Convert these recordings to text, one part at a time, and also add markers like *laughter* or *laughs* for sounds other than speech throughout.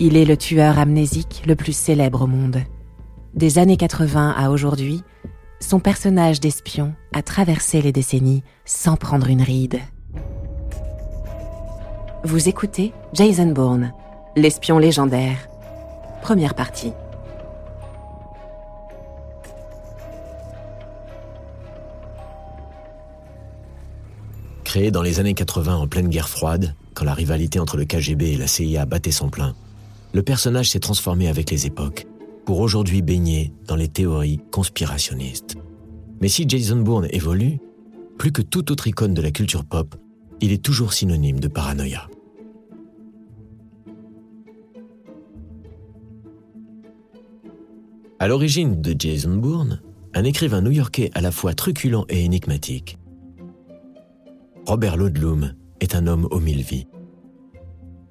Il est le tueur amnésique le plus célèbre au monde. Des années 80 à aujourd'hui, son personnage d'espion a traversé les décennies sans prendre une ride. Vous écoutez Jason Bourne, l'espion légendaire. Première partie. Créé dans les années 80 en pleine guerre froide, quand la rivalité entre le KGB et la CIA battait son plein, le personnage s'est transformé avec les époques, pour aujourd'hui baigner dans les théories conspirationnistes. Mais si Jason Bourne évolue, plus que toute autre icône de la culture pop, il est toujours synonyme de paranoïa. À l'origine de Jason Bourne, un écrivain new-yorkais à la fois truculent et énigmatique, Robert Ludlum est un homme aux mille vies.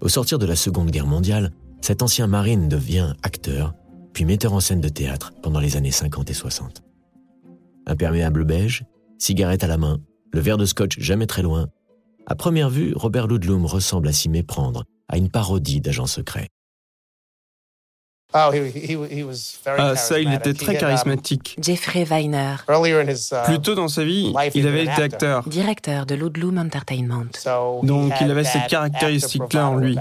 Au sortir de la Seconde Guerre mondiale, cet ancien marine devient acteur, puis metteur en scène de théâtre pendant les années 50 et 60. Imperméable beige, cigarette à la main, le verre de scotch jamais très loin. À première vue, Robert Ludlum ressemble à s'y méprendre, à une parodie d'agent secret. Ah, ça, il était très um, charismatique. Jeffrey Weiner. Uh, Plus tôt dans sa vie, il avait été acteur. Directeur de Ludlum Entertainment. Donc il avait cette caractéristique-là en lui.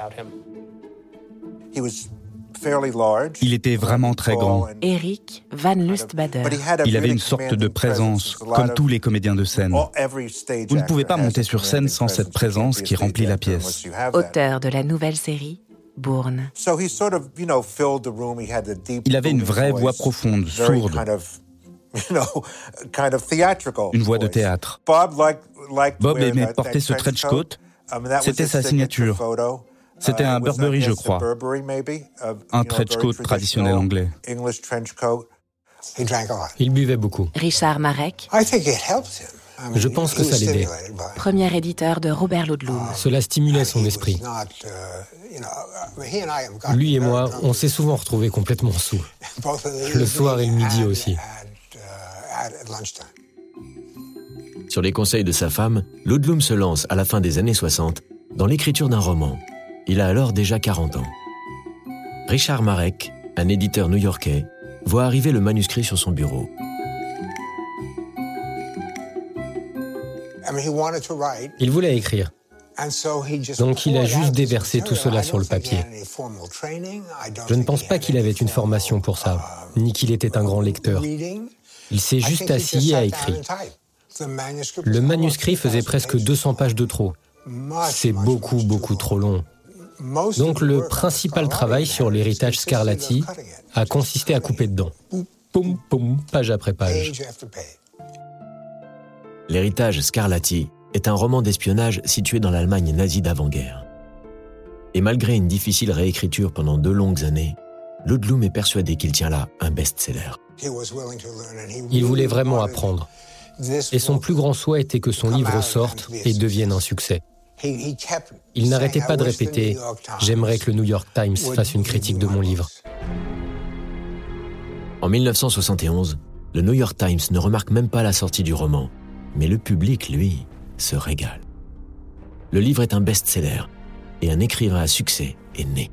Il était vraiment très grand. Eric Van Lustbader. Il avait une sorte de présence, comme tous les comédiens de scène. Vous ne pouvez pas monter sur scène sans cette présence qui remplit la pièce. Auteur de la nouvelle série Bourne. Il avait une vraie voix profonde, sourde. *laughs* Une voix de théâtre. Bob aimait porter ce trench coat. C'était sa signature. C'était un Burberry, je crois. Un trench coat traditionnel anglais. Il buvait beaucoup. Richard Marek. Je pense que ça l'aidait. Premier éditeur de Robert Ludlum. Cela stimulait son esprit. Lui et moi, on s'est souvent retrouvés complètement sous. *laughs* Le soir et le midi aussi. Sur les conseils de sa femme, Ludlum se lance à la fin des années 60 dans l'écriture d'un roman. Il a alors déjà 40 ans. Richard Marek, un éditeur new-yorkais, voit arriver le manuscrit sur son bureau. Il voulait écrire. Donc il a juste déversé tout cela sur le papier. Je ne pense pas qu'il avait une formation pour ça, ni qu'il était un grand lecteur. Il s'est juste assis et a écrit. Le manuscrit faisait presque 200 pages de trop. C'est beaucoup, beaucoup trop long. Donc le principal travail sur l'héritage Scarlatti a consisté à couper dedans. Poum, poum, page après page. L'héritage Scarlatti est un roman d'espionnage situé dans l'Allemagne nazie d'avant-guerre. Et malgré une difficile réécriture pendant deux longues années, Ludlum est persuadé qu'il tient là un best-seller. Il voulait vraiment apprendre. Et son plus grand souhait était que son livre sorte et devienne un succès. Il n'arrêtait pas de répéter ⁇ J'aimerais que le New York Times fasse une critique de mon livre ⁇ En 1971, le New York Times ne remarque même pas la sortie du roman, mais le public, lui, se régale. Le livre est un best-seller et un écrivain à succès est né.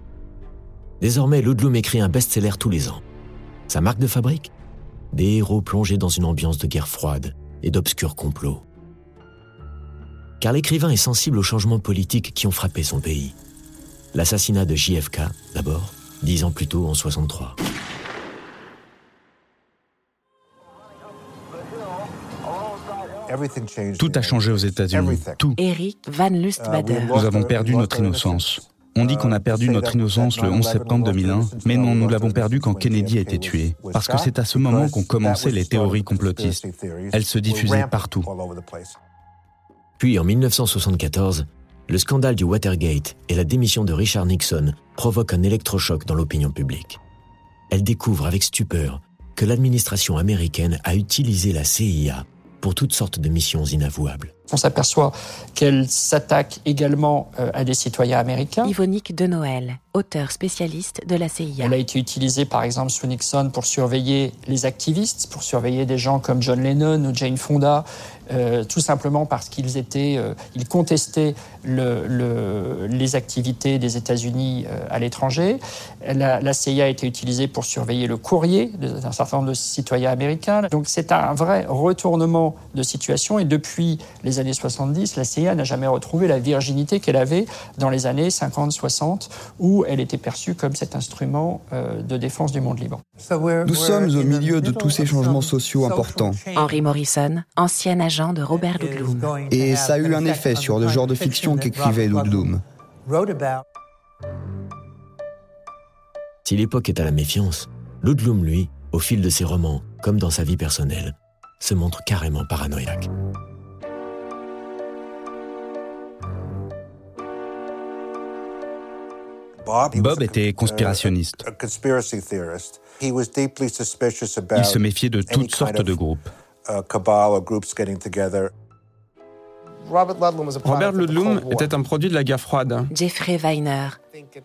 Désormais, Ludlum écrit un best-seller tous les ans. Sa marque de fabrique? Des héros plongés dans une ambiance de guerre froide et d'obscurs complots. Car l'écrivain est sensible aux changements politiques qui ont frappé son pays. L'assassinat de JFK, d'abord, dix ans plus tôt en 63. Tout a changé aux États-Unis. Tout. Eric Van Lustbader. Uh, nous avons perdu notre innocence. On dit qu'on a perdu notre innocence le 11 septembre 2001, mais non, nous l'avons perdu quand Kennedy a été tué. Parce que c'est à ce moment qu'ont commencé les théories complotistes. Elles se diffusaient partout. Puis en 1974, le scandale du Watergate et la démission de Richard Nixon provoquent un électrochoc dans l'opinion publique. Elle découvre avec stupeur que l'administration américaine a utilisé la CIA pour toutes sortes de missions inavouables. On s'aperçoit qu'elle s'attaque également euh, à des citoyens américains. Yvonique de Noël, auteur spécialiste de la CIA. Elle a été utilisée par exemple sous Nixon pour surveiller les activistes, pour surveiller des gens comme John Lennon ou Jane Fonda, euh, tout simplement parce qu'ils étaient, euh, ils contestaient le, les activités des États-Unis euh, à l'étranger. La, la, CIA a été utilisée pour surveiller le courrier d'un certain nombre de citoyens américains. Donc c'est un vrai retournement de situation et depuis les années 70, la CIA n'a jamais retrouvé la virginité qu'elle avait dans les années 50-60 où elle était perçue comme cet instrument de défense du monde libre. Nous sommes au milieu de tous ces changements sociaux importants. Henry Morrison, ancien agent de Robert Ludlum. Et ça a eu un effet sur le genre de fiction qu'écrivait Ludlum. Si l'époque est à la méfiance, Ludlum, lui, au fil de ses romans, comme dans sa vie personnelle, se montre carrément paranoïaque. Bob était conspirationniste. Il se méfiait de toutes sortes de groupes. Robert Ludlum était un produit de la guerre froide. Jeffrey Weiner,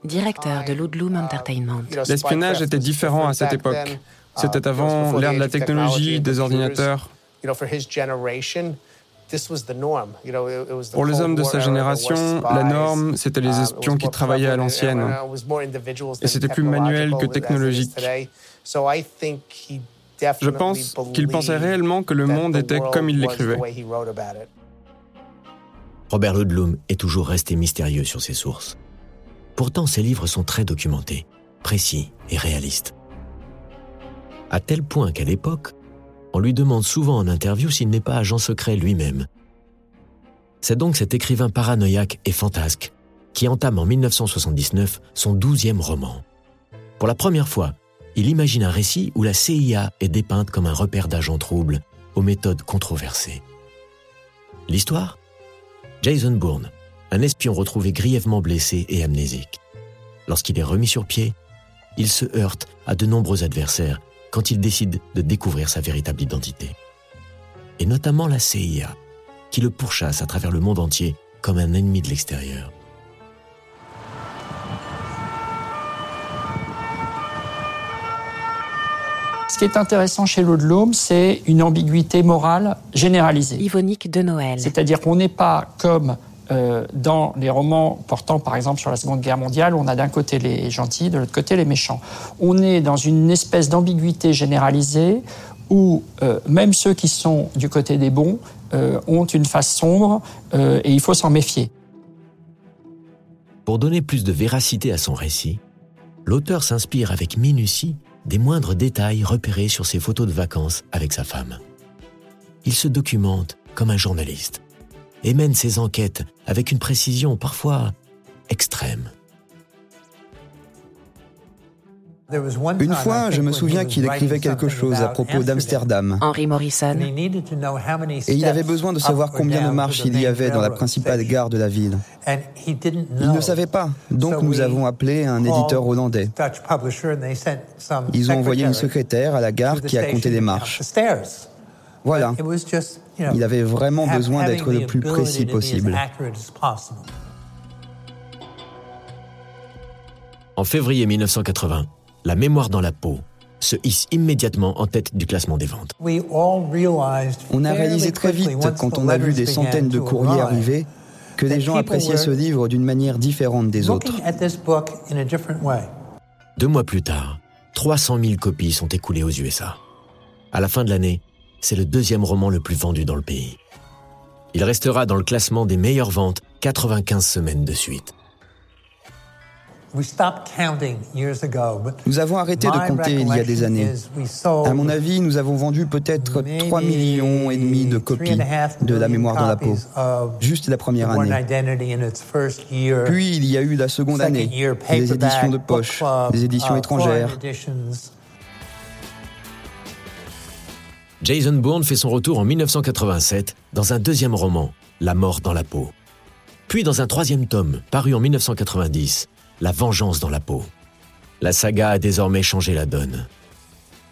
directeur de Ludlum Entertainment. L'espionnage était différent à cette époque. C'était avant l'ère de la technologie, des ordinateurs. Pour les hommes de sa génération, la norme, c'était les espions qui travaillaient à l'ancienne. Et c'était plus manuel que technologique. Je pense qu'il pensait réellement que le monde était comme il l'écrivait. Robert Ludlum est toujours resté mystérieux sur ses sources. Pourtant, ses livres sont très documentés, précis et réalistes. À tel point qu'à l'époque, on lui demande souvent en interview s'il n'est pas agent secret lui-même. C'est donc cet écrivain paranoïaque et fantasque qui entame en 1979 son douzième roman. Pour la première fois, il imagine un récit où la CIA est dépeinte comme un repère d'agents troubles aux méthodes controversées. L'histoire? Jason Bourne, un espion retrouvé grièvement blessé et amnésique. Lorsqu'il est remis sur pied, il se heurte à de nombreux adversaires quand il décide de découvrir sa véritable identité. Et notamment la CIA, qui le pourchasse à travers le monde entier comme un ennemi de l'extérieur. Ce qui est intéressant chez Ludlum, c'est une ambiguïté morale généralisée. Yvonique de Noël. C'est-à-dire qu'on n'est pas comme euh, dans les romans portant par exemple sur la Seconde Guerre mondiale, on a d'un côté les gentils, de l'autre côté les méchants. On est dans une espèce d'ambiguïté généralisée où euh, même ceux qui sont du côté des bons euh, ont une face sombre et il faut s'en méfier. Pour donner plus de véracité à son récit, l'auteur s'inspire avec minutie des moindres détails repérés sur ses photos de vacances avec sa femme. Il se documente comme un journaliste et mène ses enquêtes avec une précision parfois extrême. Une fois, je me souviens qu'il écrivait quelque chose à propos d'Amsterdam. Henry Morrison. Et il avait besoin de savoir combien de marches il y avait dans la principale gare de la ville. Il ne savait pas, donc nous avons appelé un éditeur hollandais. Ils ont envoyé une secrétaire à la gare qui a compté les marches. Voilà. Il avait vraiment besoin d'être le plus précis possible. En février 1980, la mémoire dans la peau se hisse immédiatement en tête du classement des ventes. On a réalisé très vite, quand on a vu des centaines de courriers arriver, que les gens appréciaient ce livre d'une manière différente des autres. Deux mois plus tard, 300 000 copies sont écoulées aux USA. À la fin de l'année, c'est le deuxième roman le plus vendu dans le pays. Il restera dans le classement des meilleures ventes 95 semaines de suite. Nous avons arrêté de compter il y a des années. À mon avis, nous avons vendu peut-être 3 millions et demi de copies de La mémoire dans la peau, juste la première année. Puis il y a eu la seconde année, les éditions de poche, les éditions étrangères. Jason Bourne fait son retour en 1987 dans un deuxième roman, La mort dans la peau. Puis dans un troisième tome, paru en 1990, la vengeance dans la peau. La saga a désormais changé la donne.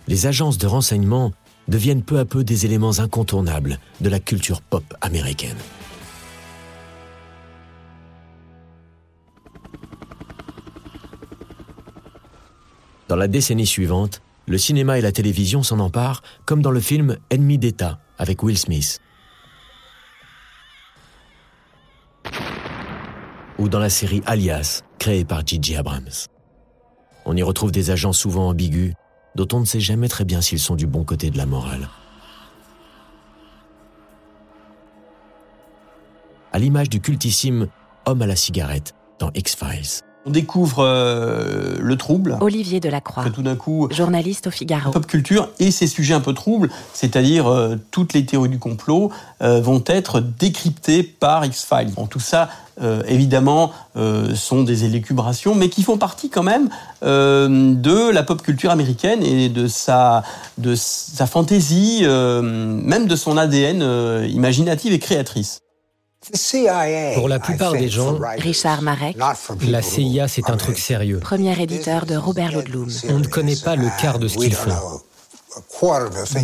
Les agences de renseignement deviennent peu à peu des éléments incontournables de la culture pop américaine. Dans la décennie suivante, le cinéma et la télévision s'en emparent, comme dans le film Ennemi d'État avec Will Smith. Ou dans la série Alias, créée par Gigi Abrams. On y retrouve des agents souvent ambigus, dont on ne sait jamais très bien s'ils sont du bon côté de la morale. À l'image du cultissime Homme à la cigarette dans X-Files. On découvre euh, le trouble. Olivier Delacroix, tout d'un coup, journaliste au Figaro. Pop culture et ces sujets un peu troubles, c'est-à-dire euh, toutes les théories du complot, euh, vont être décryptées par X-Files. Bon, tout ça, évidemment, sont des élucubrations, mais qui font partie quand même de la pop culture américaine et de sa, de sa fantaisie, même de son ADN imaginative et créatrice. Pour la plupart des gens, Richard Marek, la CIA c'est un truc sérieux. Premier éditeur de Robert Ludlum. On ne connaît pas le quart de ce qu'ils font.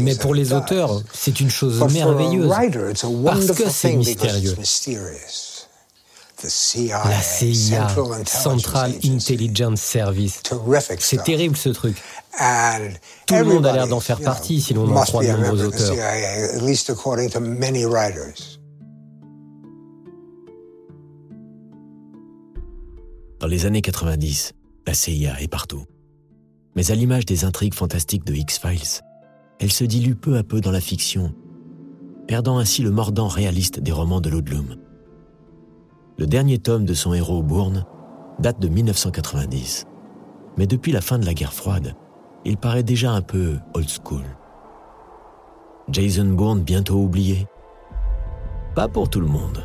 Mais pour les auteurs, c'est une chose merveilleuse parce que c'est mystérieux. La CIA, Central Intelligence Service. C'est terrible ce truc. Tout le monde a l'air d'en faire partie si l'on en croit de nombreux auteurs. Dans les années 90, la CIA est partout. Mais à l'image des intrigues fantastiques de X-Files, elle se dilue peu à peu dans la fiction, perdant ainsi le mordant réaliste des romans de Ludlum. Le dernier tome de son héros Bourne date de 1990. Mais depuis la fin de la guerre froide, il paraît déjà un peu old school. Jason Bourne bientôt oublié? Pas pour tout le monde.